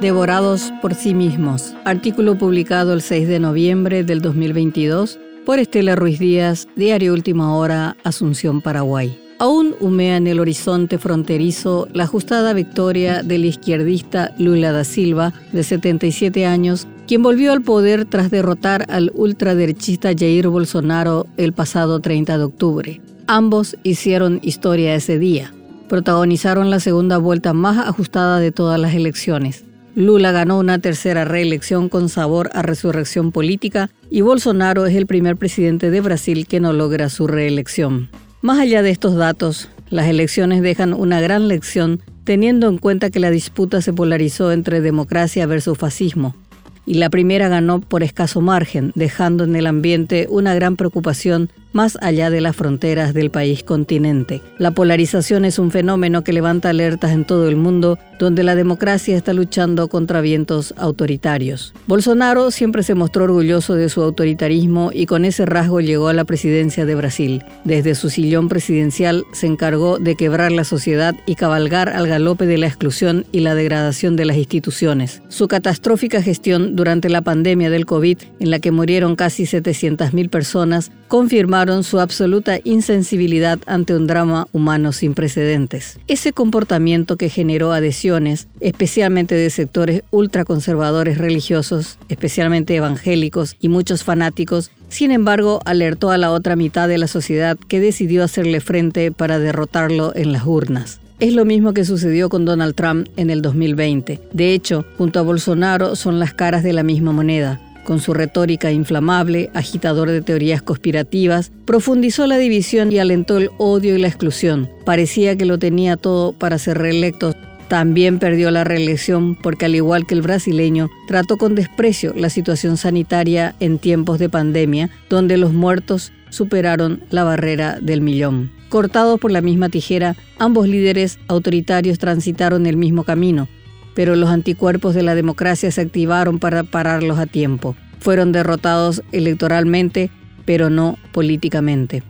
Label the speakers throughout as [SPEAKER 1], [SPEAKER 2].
[SPEAKER 1] Devorados por sí mismos. Artículo publicado el 6 de noviembre del 2022 por Estela Ruiz Díaz, Diario Última Hora, Asunción, Paraguay. Aún humea en el horizonte fronterizo la ajustada victoria del izquierdista Lula da Silva, de 77 años, quien volvió al poder tras derrotar al ultraderechista Jair Bolsonaro el pasado 30 de octubre. Ambos hicieron historia ese día. Protagonizaron la segunda vuelta más ajustada de todas las elecciones. Lula ganó una tercera reelección con sabor a resurrección política y Bolsonaro es el primer presidente de Brasil que no logra su reelección. Más allá de estos datos, las elecciones dejan una gran lección teniendo en cuenta que la disputa se polarizó entre democracia versus fascismo, y la primera ganó por escaso margen, dejando en el ambiente una gran preocupación más allá de las fronteras del país continente. La polarización es un fenómeno que levanta alertas en todo el mundo, donde la democracia está luchando contra vientos autoritarios. Bolsonaro siempre se mostró orgulloso de su autoritarismo y con ese rasgo llegó a la presidencia de Brasil. Desde su sillón presidencial se encargó de quebrar la sociedad y cabalgar al galope de la exclusión y la degradación de las instituciones. Su catastrófica gestión durante la pandemia del COVID, en la que murieron casi 700.000 personas, confirmaron su absoluta insensibilidad ante un drama humano sin precedentes. Ese comportamiento que generó adhesiones, especialmente de sectores ultraconservadores religiosos, especialmente evangélicos y muchos fanáticos, sin embargo, alertó a la otra mitad de la sociedad que decidió hacerle frente para derrotarlo en las urnas. Es lo mismo que sucedió con Donald Trump en el 2020. De hecho, junto a Bolsonaro son las caras de la misma moneda con su retórica inflamable, agitador de teorías conspirativas, profundizó la división y alentó el odio y la exclusión. Parecía que lo tenía todo para ser reelecto. También perdió la reelección porque al igual que el brasileño, trató con desprecio la situación sanitaria en tiempos de pandemia, donde los muertos superaron la barrera del millón. Cortados por la misma tijera, ambos líderes autoritarios transitaron el mismo camino, pero los anticuerpos de la democracia se activaron para pararlos a tiempo. Fueron derrotados electoralmente, pero no políticamente.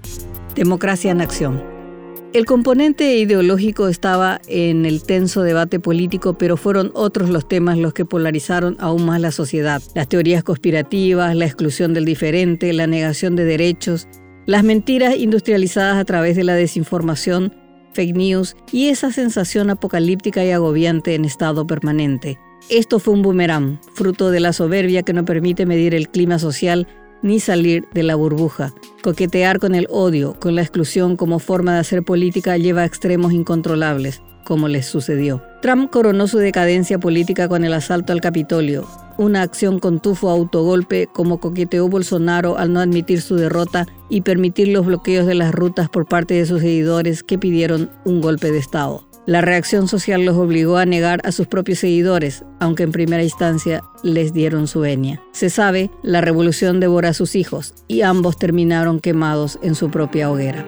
[SPEAKER 1] Democracia en acción. El componente ideológico estaba en el tenso debate político, pero fueron otros los temas los que polarizaron aún más la sociedad. Las teorías conspirativas, la exclusión del diferente, la negación de derechos, las mentiras industrializadas a través de la desinformación fake news y esa sensación apocalíptica y agobiante en estado permanente. Esto fue un boomerang, fruto de la soberbia que no permite medir el clima social ni salir de la burbuja. Coquetear con el odio, con la exclusión como forma de hacer política lleva a extremos incontrolables, como les sucedió. Trump coronó su decadencia política con el asalto al Capitolio, una acción con tufo autogolpe como coqueteó Bolsonaro al no admitir su derrota y permitir los bloqueos de las rutas por parte de sus seguidores que pidieron un golpe de Estado. La reacción social los obligó a negar a sus propios seguidores, aunque en primera instancia les dieron su venia. Se sabe, la revolución devora a sus hijos y ambos terminaron quemados en su propia hoguera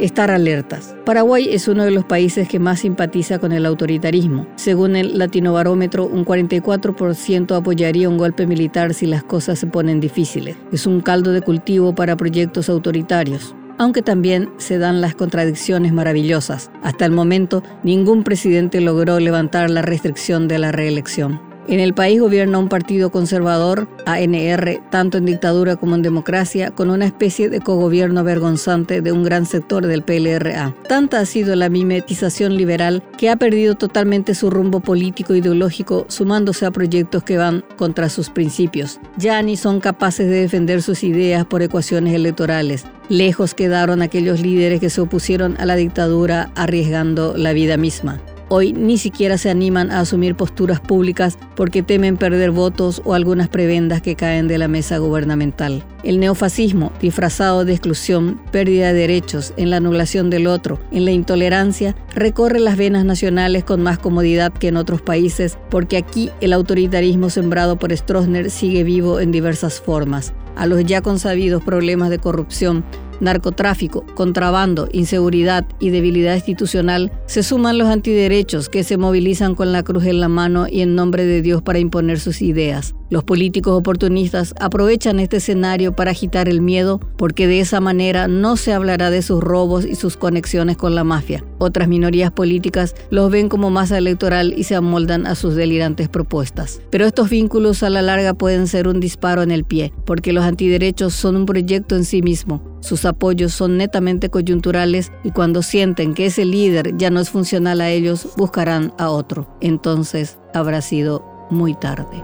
[SPEAKER 1] estar alertas. Paraguay es uno de los países que más simpatiza con el autoritarismo. Según el Latinobarómetro, un 44% apoyaría un golpe militar si las cosas se ponen difíciles. Es un caldo de cultivo para proyectos autoritarios aunque también se dan las contradicciones maravillosas. Hasta el momento, ningún presidente logró levantar la restricción de la reelección. En el país gobierna un partido conservador, ANR, tanto en dictadura como en democracia, con una especie de cogobierno vergonzante de un gran sector del PLRA. Tanta ha sido la mimetización liberal que ha perdido totalmente su rumbo político ideológico, sumándose a proyectos que van contra sus principios. Ya ni son capaces de defender sus ideas por ecuaciones electorales. Lejos quedaron aquellos líderes que se opusieron a la dictadura arriesgando la vida misma. Hoy ni siquiera se animan a asumir posturas públicas porque temen perder votos o algunas prebendas que caen de la mesa gubernamental. El neofascismo, disfrazado de exclusión, pérdida de derechos, en la anulación del otro, en la intolerancia, recorre las venas nacionales con más comodidad que en otros países porque aquí el autoritarismo sembrado por Stroessner sigue vivo en diversas formas. A los ya consabidos problemas de corrupción, narcotráfico, contrabando, inseguridad y debilidad institucional, se suman los antiderechos que se movilizan con la cruz en la mano y en nombre de Dios para imponer sus ideas. Los políticos oportunistas aprovechan este escenario para agitar el miedo porque de esa manera no se hablará de sus robos y sus conexiones con la mafia. Otras minorías políticas los ven como masa electoral y se amoldan a sus delirantes propuestas. Pero estos vínculos a la larga pueden ser un disparo en el pie, porque los antiderechos son un proyecto en sí mismo. Sus apoyos son netamente coyunturales y cuando sienten que ese líder ya no es funcional a ellos, buscarán a otro. Entonces habrá sido muy tarde.